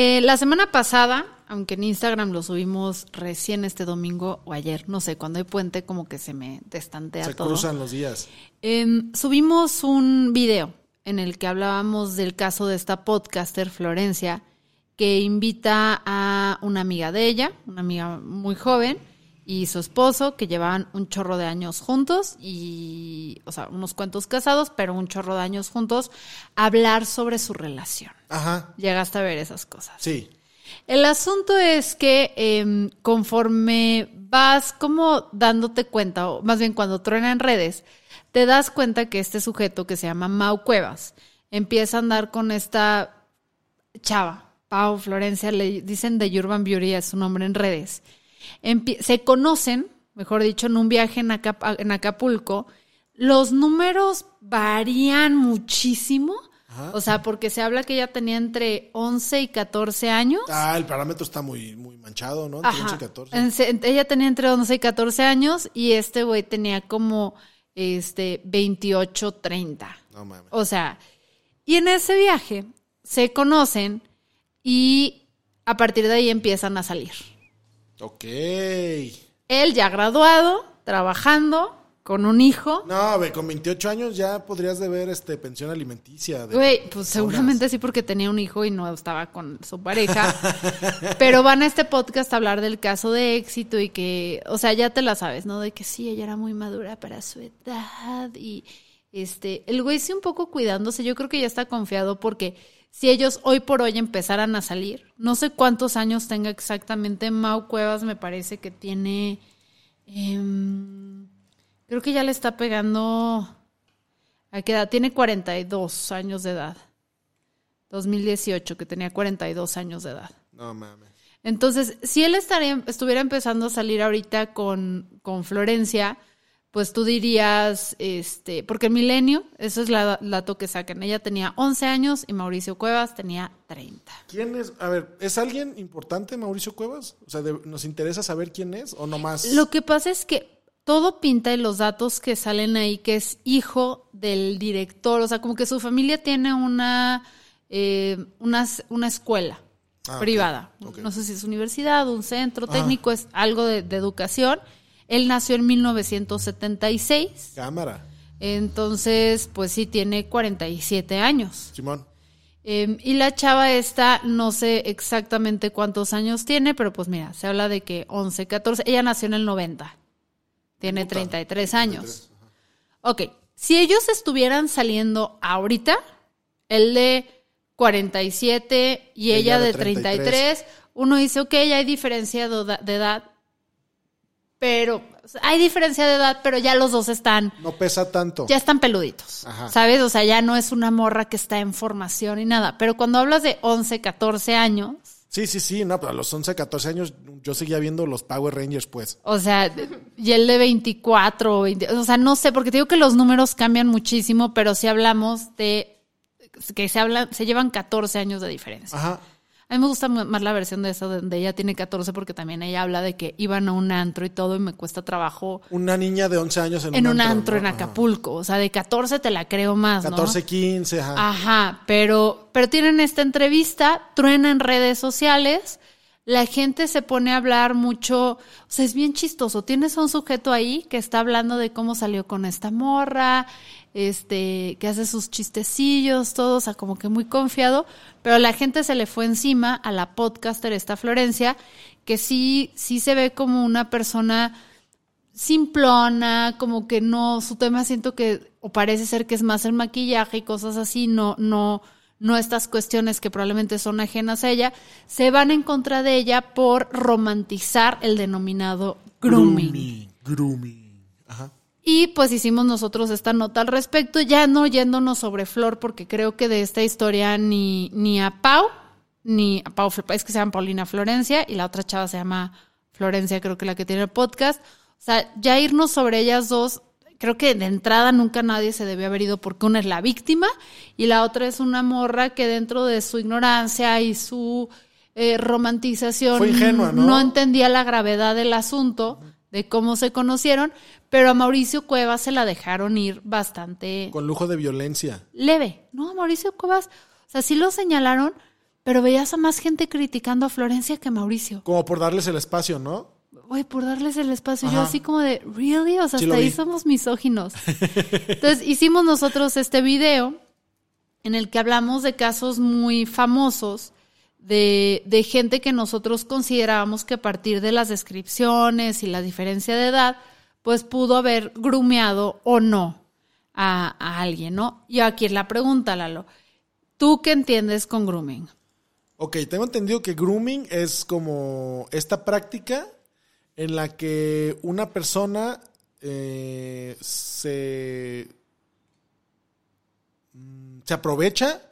Eh, la semana pasada, aunque en Instagram lo subimos recién este domingo o ayer, no sé, cuando hay puente como que se me destantea Se todo. cruzan los días. Em, subimos un video en el que hablábamos del caso de esta podcaster Florencia, que invita a una amiga de ella, una amiga muy joven, y su esposo, que llevaban un chorro de años juntos, y, o sea, unos cuantos casados, pero un chorro de años juntos, a hablar sobre su relación. Ajá. Llegaste a ver esas cosas. Sí. El asunto es que em, conforme vas como dándote cuenta, o más bien cuando truena en redes, te das cuenta que este sujeto que se llama Mau Cuevas empieza a andar con esta chava, Pau Florencia, le dicen de Urban Beauty, es su nombre en redes. Se conocen, mejor dicho, en un viaje en, Acap- en Acapulco. Los números varían muchísimo. O sea, porque se habla que ella tenía entre 11 y 14 años. Ah, el parámetro está muy, muy manchado, ¿no? Entre Ajá. 11 y 14. En se- ella tenía entre 11 y 14 años y este güey tenía como este 28, 30. No mames. O sea, y en ese viaje se conocen y a partir de ahí empiezan a salir. Ok. Él ya graduado, trabajando, con un hijo. No, ve, con 28 años ya podrías deber este, pensión alimenticia. Güey, pues personas. seguramente sí porque tenía un hijo y no estaba con su pareja. Pero van a este podcast a hablar del caso de éxito y que, o sea, ya te la sabes, ¿no? De que sí, ella era muy madura para su edad y este, el güey sí un poco cuidándose, yo creo que ya está confiado porque si ellos hoy por hoy empezaran a salir, no sé cuántos años tenga exactamente Mau Cuevas, me parece que tiene, em, creo que ya le está pegando... ¿A qué edad? Tiene 42 años de edad. 2018, que tenía 42 años de edad. No mames. Entonces, si él estaría, estuviera empezando a salir ahorita con, con Florencia, pues tú dirías, este, porque el milenio, eso es la dato que sacan. Ella tenía 11 años y Mauricio Cuevas tenía 30. ¿Quién es? A ver, ¿es alguien importante Mauricio Cuevas? O sea, de- ¿nos interesa saber quién es o nomás? Lo que pasa es que todo pinta en los datos que salen ahí que es hijo del director, o sea, como que su familia tiene una, eh, una, una escuela Ah, privada. No sé si es universidad, un centro técnico, es algo de, de educación. Él nació en 1976, Cámara. entonces, pues sí, tiene 47 años. Simón. Eh, y la chava esta, no sé exactamente cuántos años tiene, pero pues mira, se habla de que 11, 14, ella nació en el 90, tiene 33 años. Ok, si ellos estuvieran saliendo ahorita, el de 47 y Ella ella, de de 33. 33, uno dice, ok, hay diferencia de edad, pero o sea, hay diferencia de edad, pero ya los dos están No pesa tanto. ya están peluditos, Ajá. ¿sabes? O sea, ya no es una morra que está en formación y nada. Pero cuando hablas de 11, 14 años, Sí, sí, sí. No, pero a los 11, 14 años yo seguía viendo los Power Rangers, pues. o sea, y el de 24, o 20, o sea, no sé, porque te digo que los números cambian muchísimo, pero si hablamos de que se hablan, se llevan 14 años de diferencia. Ajá. A mí me gusta más la versión de esa donde ella tiene 14 porque también ella habla de que iban a un antro y todo y me cuesta trabajo Una niña de 11 años en, en un antro ¿no? en Ajá. Acapulco. O sea, de 14 te la creo más, ¿no? 14, 15, ajá. Ajá, pero, pero tienen esta entrevista, truena en redes sociales, la gente se pone a hablar mucho, o sea, es bien chistoso. Tienes a un sujeto ahí que está hablando de cómo salió con esta morra, este, que hace sus chistecillos, todo, o sea, como que muy confiado, pero la gente se le fue encima a la podcaster esta Florencia, que sí, sí se ve como una persona simplona, como que no, su tema siento que, o parece ser que es más el maquillaje y cosas así, no, no, no estas cuestiones que probablemente son ajenas a ella, se van en contra de ella por romantizar el denominado grooming. Grooming. Grooming. Ajá. Y pues hicimos nosotros esta nota al respecto, ya no yéndonos sobre Flor, porque creo que de esta historia ni, ni a Pau, ni a Pau, es que se llama Paulina Florencia, y la otra chava se llama Florencia, creo que la que tiene el podcast. O sea, ya irnos sobre ellas dos, creo que de entrada nunca nadie se debió haber ido porque una es la víctima y la otra es una morra que dentro de su ignorancia y su eh, romantización Fue ingenua, ¿no? entendía la gravedad del asunto, de cómo se conocieron, pero a Mauricio Cuevas se la dejaron ir bastante Con lujo de violencia. leve. No, a Mauricio Cuevas, o sea, sí lo señalaron, pero veías a más gente criticando a Florencia que a Mauricio. Como por darles el espacio, ¿no? Güey, por darles el espacio. Yo así como de, ¿really? O sea, Sí hasta ahí somos misóginos. Entonces, hicimos nosotros este video en el que hablamos de casos muy famosos de, de gente que nosotros considerábamos que a partir de las descripciones y la diferencia de edad, pues pudo haber grumeado o no a, a alguien, ¿no? Y aquí es la pregunta, Lalo. ¿Tú qué entiendes con grooming? Ok, tengo entendido que grooming es como esta práctica en la que una persona eh, se, mm, se aprovecha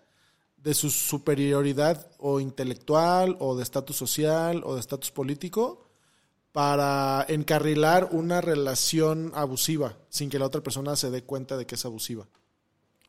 de su superioridad o intelectual o de estatus social o de estatus político para encarrilar una relación abusiva sin que la otra persona se dé cuenta de que es abusiva.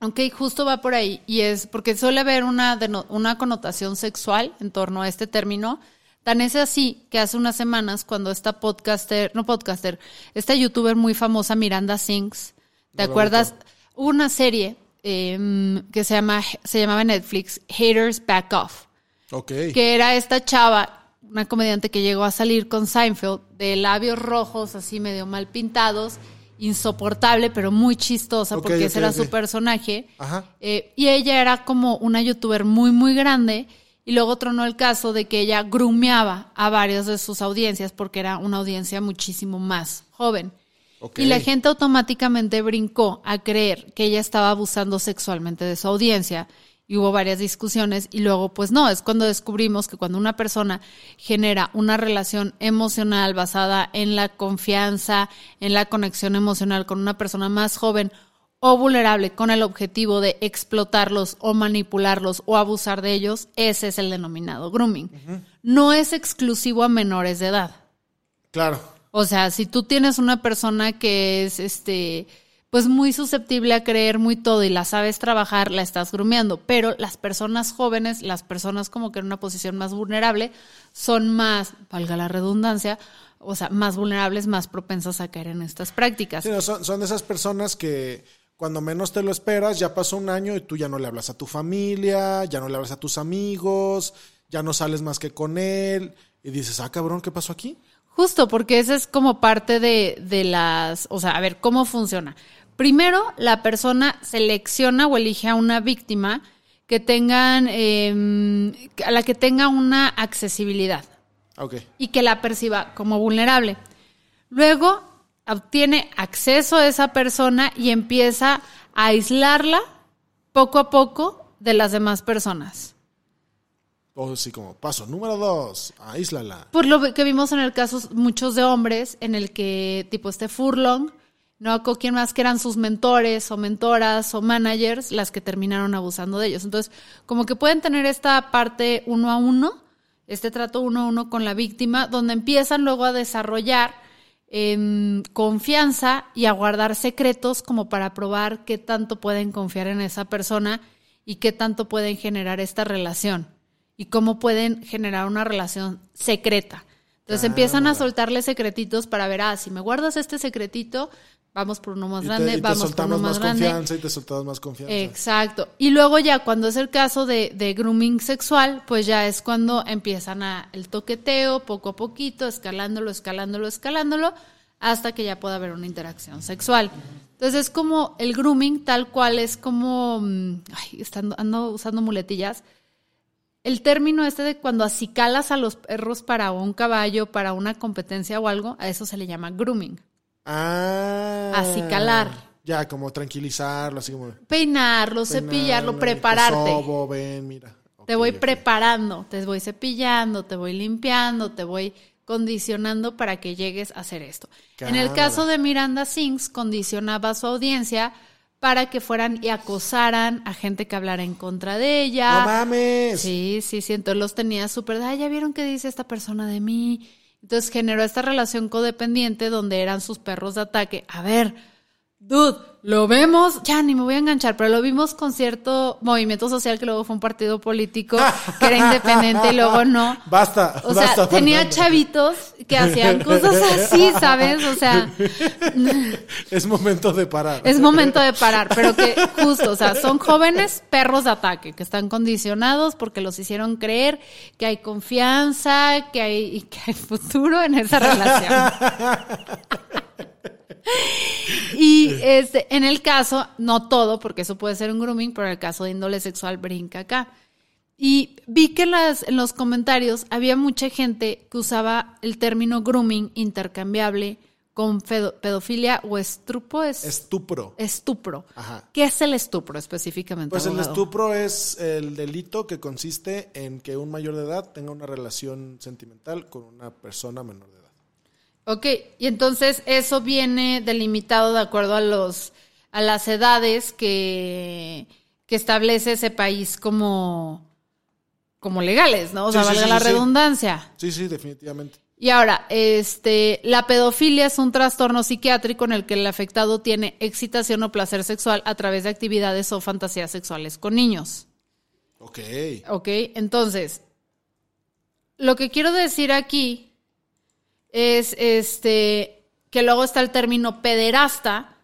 Ok, justo va por ahí. Y es porque suele haber una, una connotación sexual en torno a este término. Tan es así que hace unas semanas, cuando esta podcaster, no podcaster, esta youtuber muy famosa, Miranda Sings, ¿te No acuerdas? Hubo una serie eh, que se, llama, se llamaba Netflix Haters Back Off Ok. que era esta chava, una comediante que llegó a salir con Seinfeld, de labios rojos, así medio mal pintados, insoportable, pero muy chistosa, porque ese era su personaje. Ajá. Eh, y ella era como una youtuber muy, muy grande. Y luego tronó el caso de que ella grumeaba a varias de sus audiencias porque era una audiencia muchísimo más joven. Y la gente automáticamente brincó a creer que ella estaba abusando sexualmente de su audiencia. Y hubo varias discusiones y luego pues no, es cuando descubrimos que cuando una persona genera una relación emocional basada en la confianza, en la conexión emocional con una persona más joven o vulnerable con el objetivo de explotarlos o manipularlos o abusar de ellos, ese es el denominado grooming. No es exclusivo a menores de edad. Claro. O sea, si tú tienes una persona que es este pues muy susceptible a creer muy todo y la sabes trabajar, la estás grumeando, pero las personas jóvenes, las personas como que en una posición más vulnerable son más, valga la redundancia, o sea, más vulnerables, más propensas a caer en estas prácticas. Sí, no, son, son esas personas que cuando menos te lo esperas, ya pasó un año y tú ya no le hablas a tu familia, ya no le hablas a tus amigos, ya no sales más que con él. Y dices, ah, cabrón, ¿qué pasó aquí? Justo, porque esa es como parte de, de las, o sea, a ver, ¿cómo funciona? Primero, la persona selecciona o elige a una víctima que tengan, eh, a la que tenga una accesibilidad y que la perciba como vulnerable. Luego, obtiene acceso a esa persona y empieza a aislarla poco a poco de las demás personas. O así como, paso número dos, aíslala. Por lo que vimos en el caso muchos de hombres, en el que tipo este Furlong, no con quién más que eran sus mentores o mentoras o managers las que terminaron abusando de ellos. Entonces, como que pueden tener esta parte uno a uno, este trato uno a uno con la víctima, donde empiezan luego a desarrollar em, confianza y a guardar secretos como para probar qué tanto pueden confiar en esa persona y qué tanto pueden generar esta relación y cómo pueden generar una relación secreta. Entonces empiezan a soltarle secretitos para ver, ah, si me guardas este secretito, vamos por uno más Y te, grande, y te vamos por soltamos uno más, más grande. confianza y te soltamos más confianza. Exacto. Y luego ya cuando es el caso de, de grooming sexual, pues ya es cuando empiezan a el toqueteo poco a poquito, escalándolo, escalándolo, escalándolo, hasta que ya pueda haber una interacción sexual. Entonces es como el grooming tal cual es como, mm, ay, estando, ando usando muletillas, el término este de cuando acicalas a los perros para un caballo, para una competencia o algo, a eso se le llama grooming. Ah. Acicalar. Ya, como tranquilizarlo, así como. Peinarlo, cepillarlo, prepararte. Sobo, ven, mira. Te voy preparando, te voy cepillando, te voy limpiando, te voy condicionando para que llegues a hacer esto. En el caso de Miranda Sings, condicionaba a su audiencia para que fueran y acosaran a gente que hablara en contra de ella. ¡No mames! Sí, sí, sí. Entonces los tenía súper, ah, ya vieron qué dice esta persona de mí. Entonces generó esta relación codependiente donde eran sus perros de ataque. A ver, dude, lo vemos, ya ni me voy a enganchar, pero lo vimos con cierto movimiento social que luego fue un partido político que era independiente y luego no. Basta, O sea, basta, tenía chavitos que hacían cosas así, ¿sabes? O sea, Es momento de parar. es momento de parar, pero que justo, o sea, son jóvenes perros de ataque que están condicionados porque los hicieron creer que hay confianza, que hay, y que hay futuro en esa relación. Y este, en el caso, no todo, porque eso puede ser un grooming, pero en el caso de índole sexual brinca acá. Y vi que en, las, en los comentarios había mucha gente que usaba el término grooming intercambiable con pedofilia o estrupo, es, Estupro. estupro. Ajá. ¿Qué es el estupro específicamente? Pues el estupro es el delito que consiste en que un mayor de edad tenga una relación sentimental con una persona menor de edad. Ok, y entonces eso viene delimitado de acuerdo a los a las edades que, que establece ese país como, como legales, ¿no? O sea, Sí, valga sí, la sí. redundancia. Sí, sí, definitivamente. Y ahora, este, la pedofilia es un trastorno psiquiátrico en el que el afectado tiene excitación o placer sexual a través de actividades o fantasías sexuales con niños. Ok. Ok, entonces, lo que quiero decir aquí es este que luego está el término pederasta,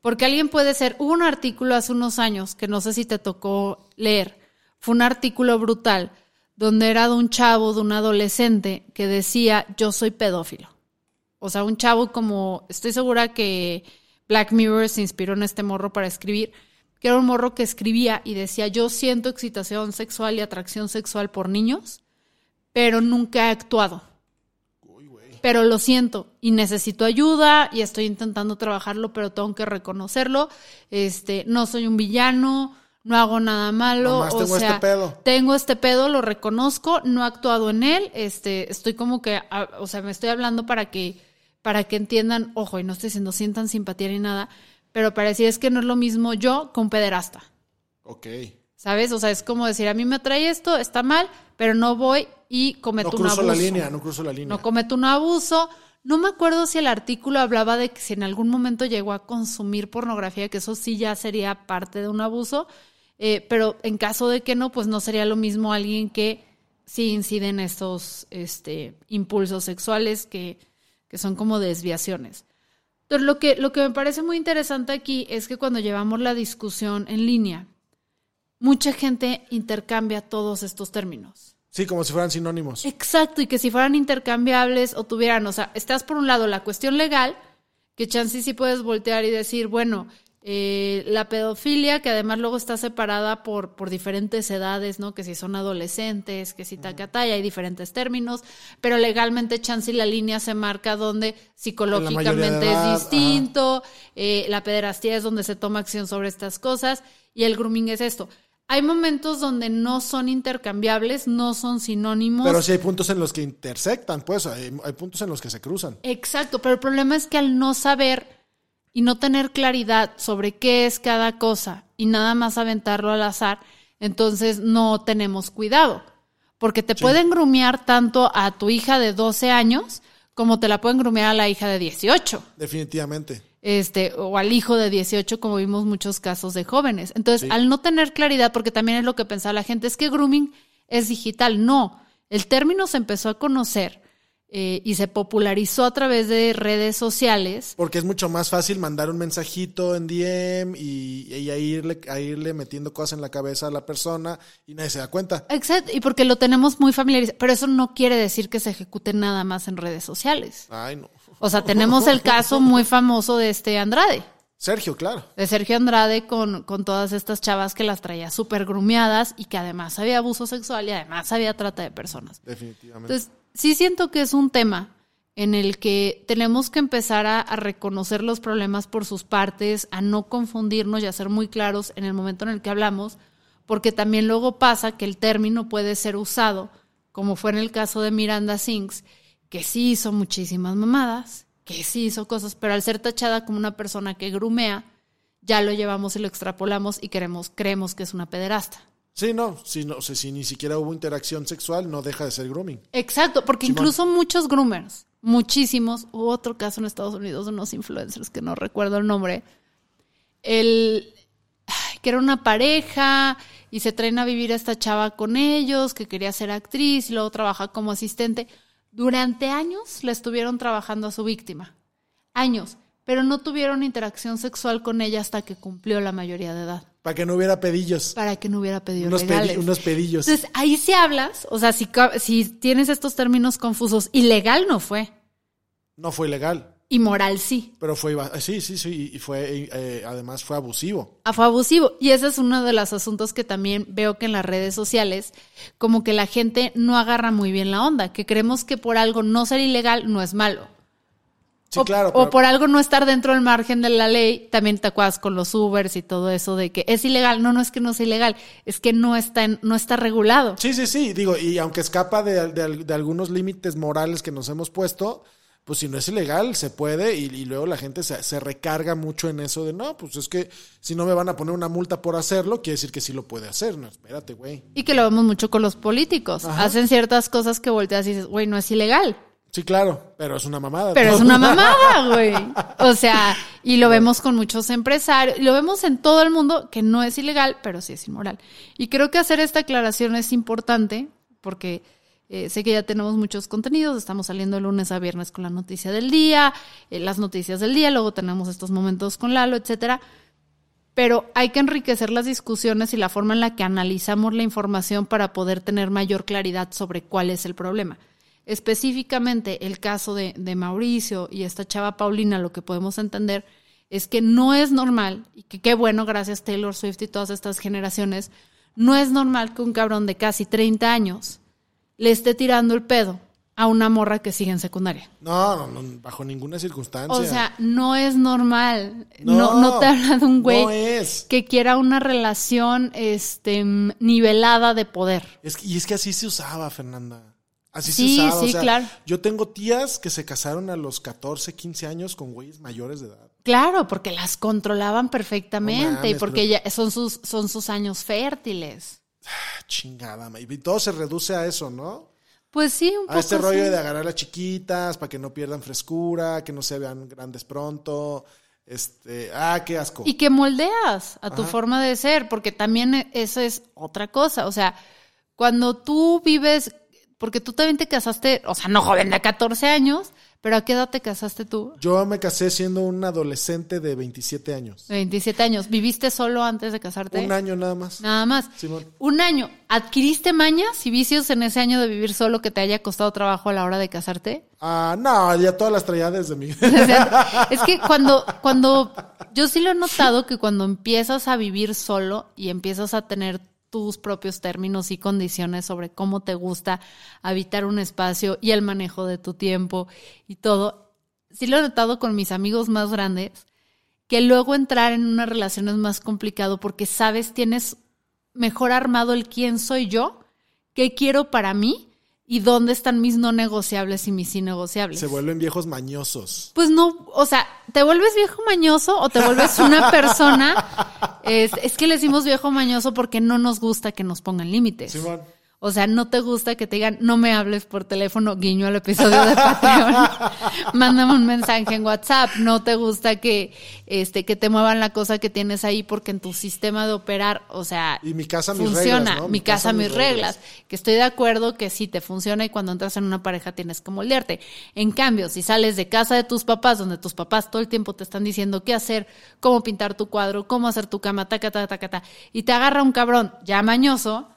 porque alguien puede ser, un artículo hace unos años que no sé si te tocó leer, fue un artículo brutal donde era de un chavo, de un adolescente que decía, yo soy pedófilo. O sea, un chavo como, estoy segura que Black Mirror se inspiró en este morro para escribir, que era un morro que escribía y decía, yo siento excitación sexual y atracción sexual por niños, pero nunca he actuado. Pero lo siento y necesito ayuda y estoy intentando trabajarlo, pero tengo que reconocerlo. Este, no soy un villano, no hago nada malo. Nomás o tengo este sea, pedo. tengo este pedo, lo reconozco, no he actuado en él, este, estoy como que, a- o sea, me estoy hablando para que, para que entiendan, ojo, y no estoy diciendo sientan simpatía ni nada, pero para decir es que no es lo mismo yo con pederasta, Ok. ¿sabes? O sea, es como decir, a mí me atrae esto, está mal, pero no voy y cometo No un cruzo abuso. la línea, no cruzo la línea. No cometo un abuso. No me acuerdo si el artículo hablaba de que si en algún momento llegó a consumir pornografía, que eso sí ya sería parte de un abuso, eh, pero en caso de que no, pues no sería lo mismo alguien que sí incide en estos este, impulsos sexuales que, que son como desviaciones. Entonces, lo que, lo que me parece muy interesante aquí es que cuando llevamos la discusión en línea, mucha gente intercambia todos estos términos. Sí, como si fueran sinónimos. Exacto, y que si fueran intercambiables o tuvieran, o sea, estás por un lado la cuestión legal, que chance sí puedes voltear y decir, bueno, eh, la pedofilia, que además luego está separada por, por diferentes edades, ¿no? Que si son adolescentes, que si tacataya, hay diferentes términos, pero legalmente chance y la línea se marca donde psicológicamente edad, es distinto, eh, la pederastía es donde se toma acción sobre estas cosas y el grooming es esto. Hay momentos donde no son intercambiables, no son sinónimos. Pero sí hay puntos en los que intersectan, pues. Hay, hay puntos en los que se cruzan. Exacto, pero el problema es que al no saber y no tener claridad sobre qué es cada cosa y nada más aventarlo al azar, entonces no tenemos cuidado. Porque te pueden grumear tanto a tu hija de 12 años como te la pueden grumear a la hija de 18 Definitivamente. Este, o al hijo de 18, como vimos muchos casos de jóvenes. Entonces, al no tener claridad, porque también es lo que pensaba la gente, es que grooming es digital. No, el término se empezó a conocer eh, y se popularizó a través de redes sociales. Porque es mucho más fácil mandar un mensajito en DM y, y a, irle, a irle metiendo cosas en la cabeza a la persona y nadie se da cuenta. Exacto, y porque lo tenemos muy familiarizado. Pero eso no quiere decir que se ejecute nada más en redes sociales. Ay, no. O sea, tenemos el caso muy famoso de este Andrade. Sergio, claro. de Sergio Andrade con, con todas estas chavas que las traía súper grumeadas y que además había abuso sexual y además había trata de personas. Definitivamente. Entonces, sí siento que es un tema en el que tenemos que empezar a, a reconocer los problemas por sus partes, a no confundirnos y a ser muy claros en el momento en el que hablamos, porque también luego pasa que el término puede ser usado, como fue en el caso de Miranda Sings, que sí hizo muchísimas mamadas, que sí hizo cosas, pero al ser tachada como una persona que grumea, ya lo llevamos y lo extrapolamos y queremos, creemos que es una pederasta. Sí, no, si, no, o sea, si ni siquiera hubo interacción sexual, no deja de ser grooming. Exacto, porque Simón. incluso muchos groomers, muchísimos, hubo otro caso en Estados Unidos de unos influencers que no recuerdo el nombre, el que era una pareja y se traen a vivir a esta chava con ellos, que quería ser actriz y luego trabaja como asistente. Durante años le estuvieron trabajando a su víctima. Años. Pero no tuvieron interacción sexual con ella hasta que cumplió la mayoría de edad. Para que no hubiera pedillos. Para que no hubiera pedido Unos, pedi- unos pedillos. Entonces, ahí sí hablas, o sea, si, si tienes estos términos confusos, ilegal no fue, No fue ilegal, inmoral sí. pero fue... Sí, sí, sí, y fue, eh, además fue abusivo. Ah, Fue abusivo. Y ese es uno de los asuntos que también veo que en las redes sociales, como que la gente no agarra muy bien la onda, que creemos que por algo no ser ilegal no es malo. Sí, o, claro. o por algo no estar dentro del margen de la ley, también te acuerdas con los Ubers y todo eso de que es ilegal. No, no es que no sea ilegal, es que no está, en- no está regulado. Sí, sí, sí, digo, y aunque escapa de, de- de algunos límites morales que nos hemos puesto, pues si no es ilegal, se puede, y, y luego la gente se, se recarga mucho en eso de, no, pues es que si no me van a poner una multa por hacerlo, quiere decir que sí lo puede hacer, no, espérate, güey. Y que lo vemos mucho con los políticos. Ajá. Hacen ciertas cosas que volteas y dices, güey, no es ilegal. Sí, claro, pero es una mamada. Pero ¿no? es una mamada, güey. O sea, y lo vemos con muchos empresarios, lo vemos en todo el mundo que no es ilegal, pero sí es inmoral. Y creo que hacer esta aclaración es importante porque eh, sé que ya tenemos muchos contenidos, estamos saliendo de lunes a viernes con la noticia del día, eh, las noticias del día, luego tenemos estos momentos con Lalo, etcétera. Pero hay que enriquecer las discusiones y la forma en la que analizamos la información para poder tener mayor claridad sobre cuál es el problema específicamente el caso de, de Mauricio y esta chava Paulina, lo que podemos entender es que no es normal, y que qué bueno, gracias Taylor Swift y todas estas generaciones, no es normal que un cabrón de casi 30 años le esté tirando el pedo a una morra que sigue en secundaria. No, no, no, bajo ninguna circunstancia. O sea, no es normal. No, No, no, te habla de un güey no es. que quiera una relación este, nivelada de poder. Es que- y es que así se usaba, Fernanda. Así Sí, se usaba. sí, o sea, claro. Yo tengo tías que se casaron a los 14, 15 años con güeyes mayores de edad. Claro, porque las controlaban perfectamente y porque pero- ya son sus, son sus años fértiles. Ah, chingada, y todo se reduce a eso, ¿no? Pues sí, un poco. A este rollo de agarrar a las chiquitas para que no pierdan frescura, que no se vean grandes pronto. Este, ah, qué asco. Y que moldeas a tu forma de ser, porque también e- eso es otra cosa. O sea, cuando tú vives, porque tú también te casaste, o sea, no joven de 14 años, pero ¿a qué edad te casaste tú? Yo me casé siendo un adolescente de 27 años. De 27 años. ¿Viviste solo antes de casarte? Un año nada más. Nada más. Simón. Un año. ¿Adquiriste mañas y vicios en ese año de vivir solo que te haya costado trabajo a la hora de casarte? Ah, no, ya todas las traía desde mi... O sea, es que cuando, cuando, yo sí lo he notado que cuando empiezas a vivir solo y empiezas a tener tus propios términos y condiciones sobre cómo te gusta habitar un espacio y el manejo de tu tiempo y todo, sí lo he notado con mis amigos más grandes, que luego entrar en una relación es más complicado porque sabes, tienes mejor armado el quién soy yo, qué quiero para mí y dónde están mis no negociables y mis innegociables. Se vuelven viejos mañosos. Pues no, o sea, ¿te vuelves viejo mañoso o te vuelves una persona? Es, es que le decimos viejo mañoso porque no nos gusta que nos pongan límites. Simón. O sea, no te gusta que te digan, no me hables por teléfono, guiño al episodio de Patreon. Mándame un mensaje en WhatsApp. No te gusta que, este, que te muevan la cosa que tienes ahí porque en tu sistema de operar, o sea, Y mi casa, mis funciona. reglas, ¿no? Mi casa, mis reglas. Que estoy de acuerdo que sí te funciona y cuando entras en una pareja tienes que moldearte. En cambio, si sales de casa de tus papás, donde tus papás todo el tiempo te están diciendo qué hacer, cómo pintar tu cuadro, cómo hacer tu cama, taca, taca, taca, taca, y te agarra un cabrón ya mañoso,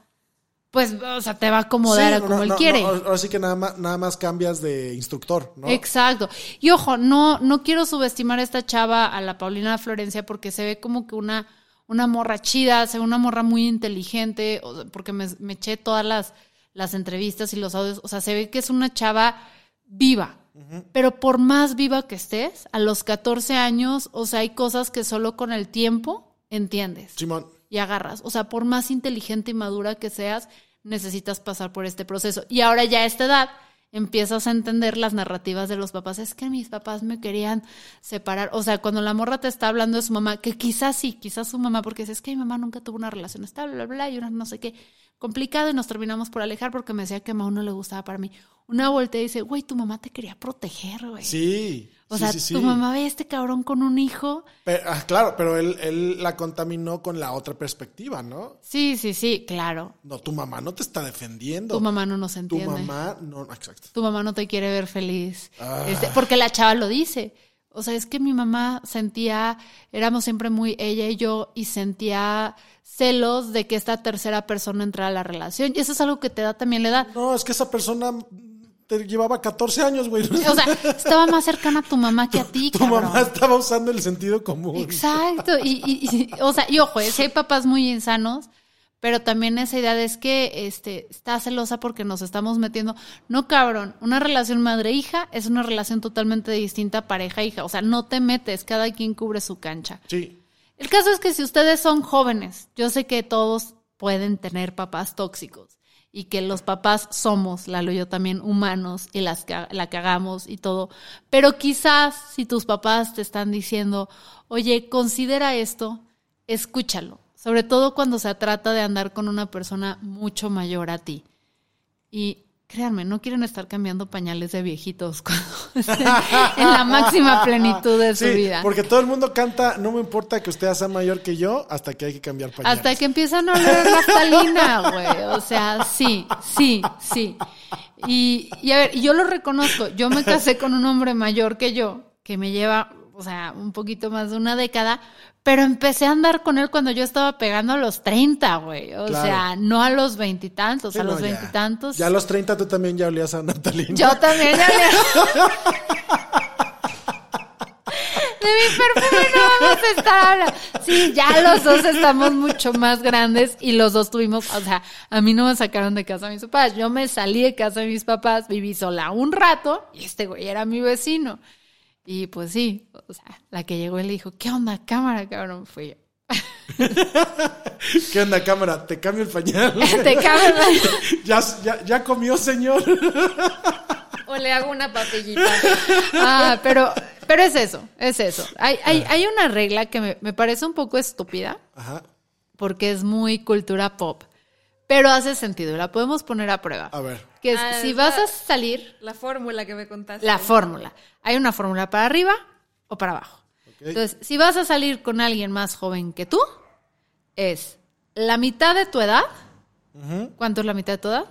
pues, o sea, te va a acomodar Sí, a como no, él no, quiere. no, ahora sí que nada más, nada más cambias de instructor, ¿no? Exacto. Y ojo, no, no quiero subestimar a esta chava, a la Paulina Florencia, porque se ve como que una, una morra chida, se ve una morra muy inteligente, porque me, me eché todas las, las entrevistas y los audios. O sea, se ve que es una chava viva. Pero por más viva que estés, a los 14 años, o sea, hay cosas que solo con el tiempo entiendes Simón. Y agarras. O sea, por más inteligente y madura que seas, necesitas pasar por este proceso. Y ahora ya a esta edad empiezas a entender las narrativas de los papás. Es que mis papás me querían separar. O sea, cuando la morra te está hablando de su mamá, que quizás sí, quizás su mamá, porque es que mi mamá nunca tuvo una relación estable, bla, bla, y una no sé qué, complicado, y nos terminamos por alejar porque me decía que a Mau no le gustaba para mí. Una vuelta y dice, güey, tu mamá te quería proteger, güey. Sí. O sí, sea, sí, sí. tu mamá ve a este cabrón con un hijo. Pero, ah, claro, pero él, él la contaminó con la otra perspectiva, ¿no? Sí, sí, sí, claro. No, tu mamá no te está defendiendo. Tu mamá no nos Tu entiende. mamá no, exacto. tu mamá no te quiere ver feliz. Ah. Este, porque la chava lo dice. O sea, es que mi mamá sentía, éramos siempre muy ella y yo, y sentía celos de que esta tercera persona entrara a la relación. Y eso es algo que te da también la edad. No, es que esa persona te llevaba 14 años, güey. O sea, estaba más cercana a tu mamá que a ti, tu mamá estaba usando el sentido común. Exacto. Y, y- y- o sea, y ojo, eh, sí hay papás muy insanos, pero también esa idea de es que este, está celosa porque nos estamos metiendo. No, cabrón, una relación madre-hija es una relación totalmente distinta pareja-hija. O sea, no te metes, cada quien cubre su cancha. Sí. El caso es que si ustedes son jóvenes, yo sé que todos pueden tener papás tóxicos y que los papás somos, Lalo y yo también, humanos y las que, la cagamos y todo. Pero quizás si tus papás te están diciendo, oye, considera esto, escúchalo. Sobre todo cuando se trata de andar con una persona mucho mayor a ti. Y créanme, no quieren estar cambiando pañales de viejitos cuando en la máxima plenitud de su Sí, vida. porque todo el mundo canta, no me importa que usted sea mayor que yo, hasta que hay que cambiar pañales. Hasta que empiezan a oler naftalina, güey. O sea, sí, sí, sí. Y, y a ver, y yo lo reconozco. Yo me casé con un hombre mayor que yo, que me lleva, o sea, un poquito más de una década, pero empecé a andar con él cuando yo estaba pegando a los 30, güey. O Claro. sea, no a los veintitantos, Sí, a no, los veintitantos. Ya a los 30 tú también ya olías a Natalina. Yo también ya le- De mi perfume no vamos a estar hablando. Sí, ya los dos estamos mucho más grandes y los dos tuvimos, o sea, a mí no me sacaron de casa mis papás. Yo me salí de casa de mis papás, viví sola un rato y este güey era mi vecino. Y pues sí, o sea, la que llegó y le dijo, ¿qué onda, cámara, cabrón? Fui yo. ¿Qué onda, cámara? Te cambio el pañal. Te cabe ya, ya, ya comió, señor. O le hago una papillita. Ah, pero, pero es eso, es eso. Hay, hay, hay una regla que me, me parece un poco estúpida. Ajá. porque es muy cultura pop. Pero hace sentido, la podemos poner a prueba. A ver. Que es, Ah, si vas la- a salir, La fórmula que me contaste. la fórmula. Hay una fórmula para arriba o para abajo. Entonces, si vas a salir con alguien más joven que tú, es la mitad de tu edad. ¿Cuánto es la mitad de tu edad?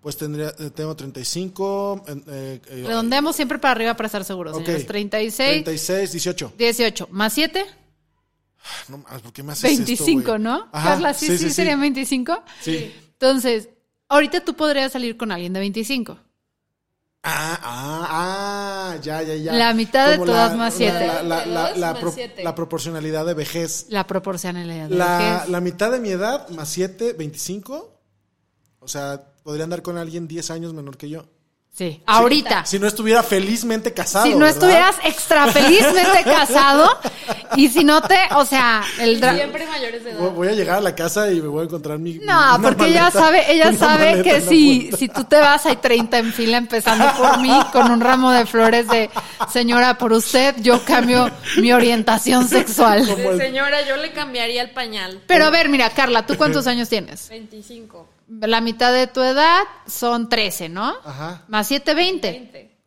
Pues tendría, eh, tengo 35. eh, eh, eh, Redondeamos siempre para arriba para estar seguros. ok. señores. 36, 36, 18. 18, más 7, No mames, ¿por qué me haces esto, 25, güey? ¿no? Ajá, Carla, sí, sí, serían 25. Sí. Entonces, ahorita tú podrías salir con alguien de 25. Ah, ah, ah, ya, ya, ya. La mitad de todas la- más siete. La, la, la, la Más pro- siete. la proporcionalidad de vejez. La proporcionalidad de La, vejez. la mitad de mi edad más 7, 25. O sea, podría andar con alguien 10 años menor que yo. Sí, ahorita. Si no estuviera felizmente casado. si no ¿verdad? estuvieras extra felizmente casado y si no te, o sea, el dra- Siempre mayores de edad. Voy- a llegar a la casa y me voy a encontrar mi. No, porque ella sabe, ella sabe que si, si tú te vas hay 30 en fila empezando por mí con un ramo de flores de señora, por usted yo cambio mi orientación sexual. De como el- señora, yo le cambiaría el pañal. Pero a ver, mira, Carla, ¿tú cuántos años tienes? 25. La mitad de tu edad son 13, ¿no? Ajá. Más 7, 20. 20.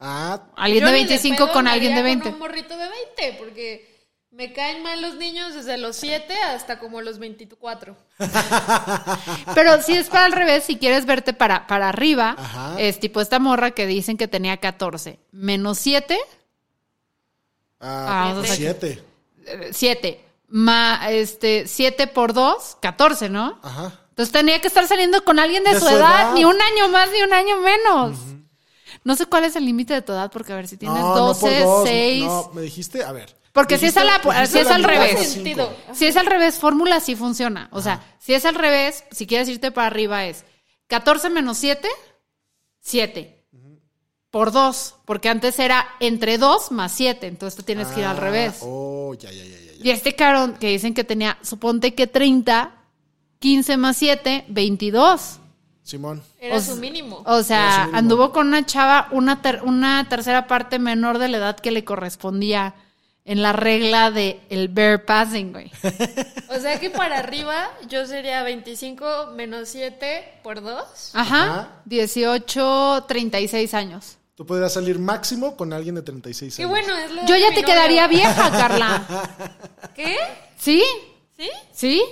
Ah, Alguien de ni de 25 pedo con alguien de andaría 20. Con un morrito de 20, porque me caen mal los niños desde los 7 hasta como los 24. Pero si es para al revés, si quieres verte para, para arriba, Ajá. es tipo esta morra que dicen que tenía 14. Menos 7, ah, Ah, o sea que- 7. 7. Ma, este, 7 por 2, 14, ¿no? Ajá. Entonces tenía que estar saliendo con alguien de, De su, su edad, edad. ni un año más ni un año menos. No sé cuál es el límite de tu edad, porque a ver, si tienes no, 12, no dos. 6. No, me dijiste, a ver. Porque si es, a la, Dijiste- si es dijiste al revés. Si es al revés, fórmula sí funciona. O sea, si es al revés, si quieres irte para arriba es 14 menos 7, 7. Por 2, porque antes era entre 2 más 7, entonces tú tienes que ir al Ah, revés. Oh, ya, ya, ya, ya. ya. Y este cabrón que dicen que tenía, suponte que 30, 15 más 7, 22. Simón. Era O su mínimo. O sea, mínimo. anduvo con una chava una, ter- una tercera parte menor de la edad que le correspondía en la regla de el bear passing, güey. O sea que para arriba yo sería 25 menos 7 por 2. Ajá. Ajá. 18, 36 años. Tú podrías salir máximo con alguien de 36 Qué años. bueno, es lo Yo ya te novio. quedaría vieja, Carla. ¿Qué? ¿Sí? ¿Sí? ¿Sí?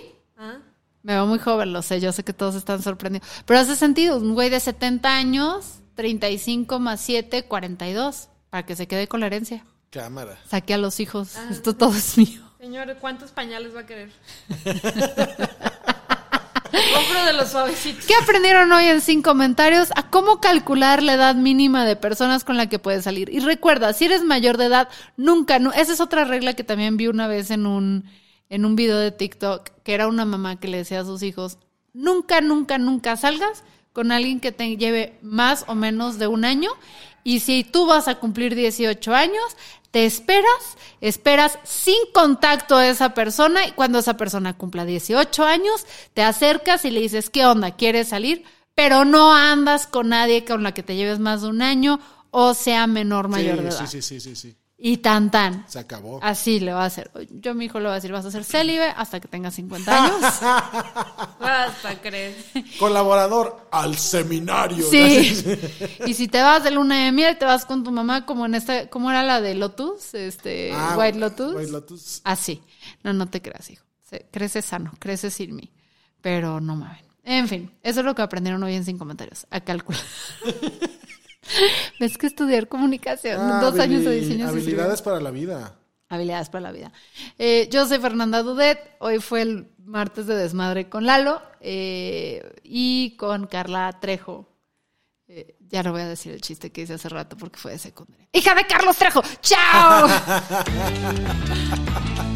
Ah. Me veo muy joven, lo sé, yo sé que todos están sorprendidos. Pero hace sentido, un güey de 70 años, 35 más 7, 42, para que se quede con la herencia. Cámara. Saque a los hijos, esto todo es mío. Señor, ¿cuántos pañales va a querer? Compro de los suavecitos. ¿Qué aprendieron hoy en sin comentarios? A cómo calcular la edad mínima de personas con la que puedes salir. Y recuerda, si eres mayor de edad, nunca, nu- esa es otra regla que también vi una vez en un, en un video de TikTok, que era una mamá que le decía a sus hijos, nunca, nunca, nunca salgas con alguien que te lleve más o menos de un año. Y si tú vas a cumplir 18 años, te esperas, esperas sin contacto a esa persona y cuando esa persona cumpla 18 años, te acercas y le dices, ¿qué onda? ¿Quieres salir? Pero no andas con nadie con la que te lleves más de un año o sea menor mayor de edad. sí, sí, sí, sí, sí. Y tan tan. Se acabó. Así le va a hacer. Yo a mi hijo le voy a decir, vas a ser célibe hasta que tengas 50 años. Basta, crees. Colaborador al seminario. Sí. Y si te vas de luna de miel, te vas con tu mamá como en esta, ¿cómo era la de Lotus? Este, Ah, White Lotus. White Lotus. Así. No, no te creas, hijo. Se- crece sano, crece sin mí. Pero no mames. En fin, eso es lo que aprendieron hoy en Sin Comentarios. A calcular. ¿Ves que estudiar comunicación? Ah, Dos años de diseño. Habilidades para la vida. Habilidades para la vida. Eh, yo soy Fernanda Dudet. Hoy fue el martes de desmadre con Lalo eh, y con Carla Trejo. Eh, ya no voy a decir el chiste que hice hace rato porque fue de secundaria. ¡Hija de Carlos Trejo! ¡Chao!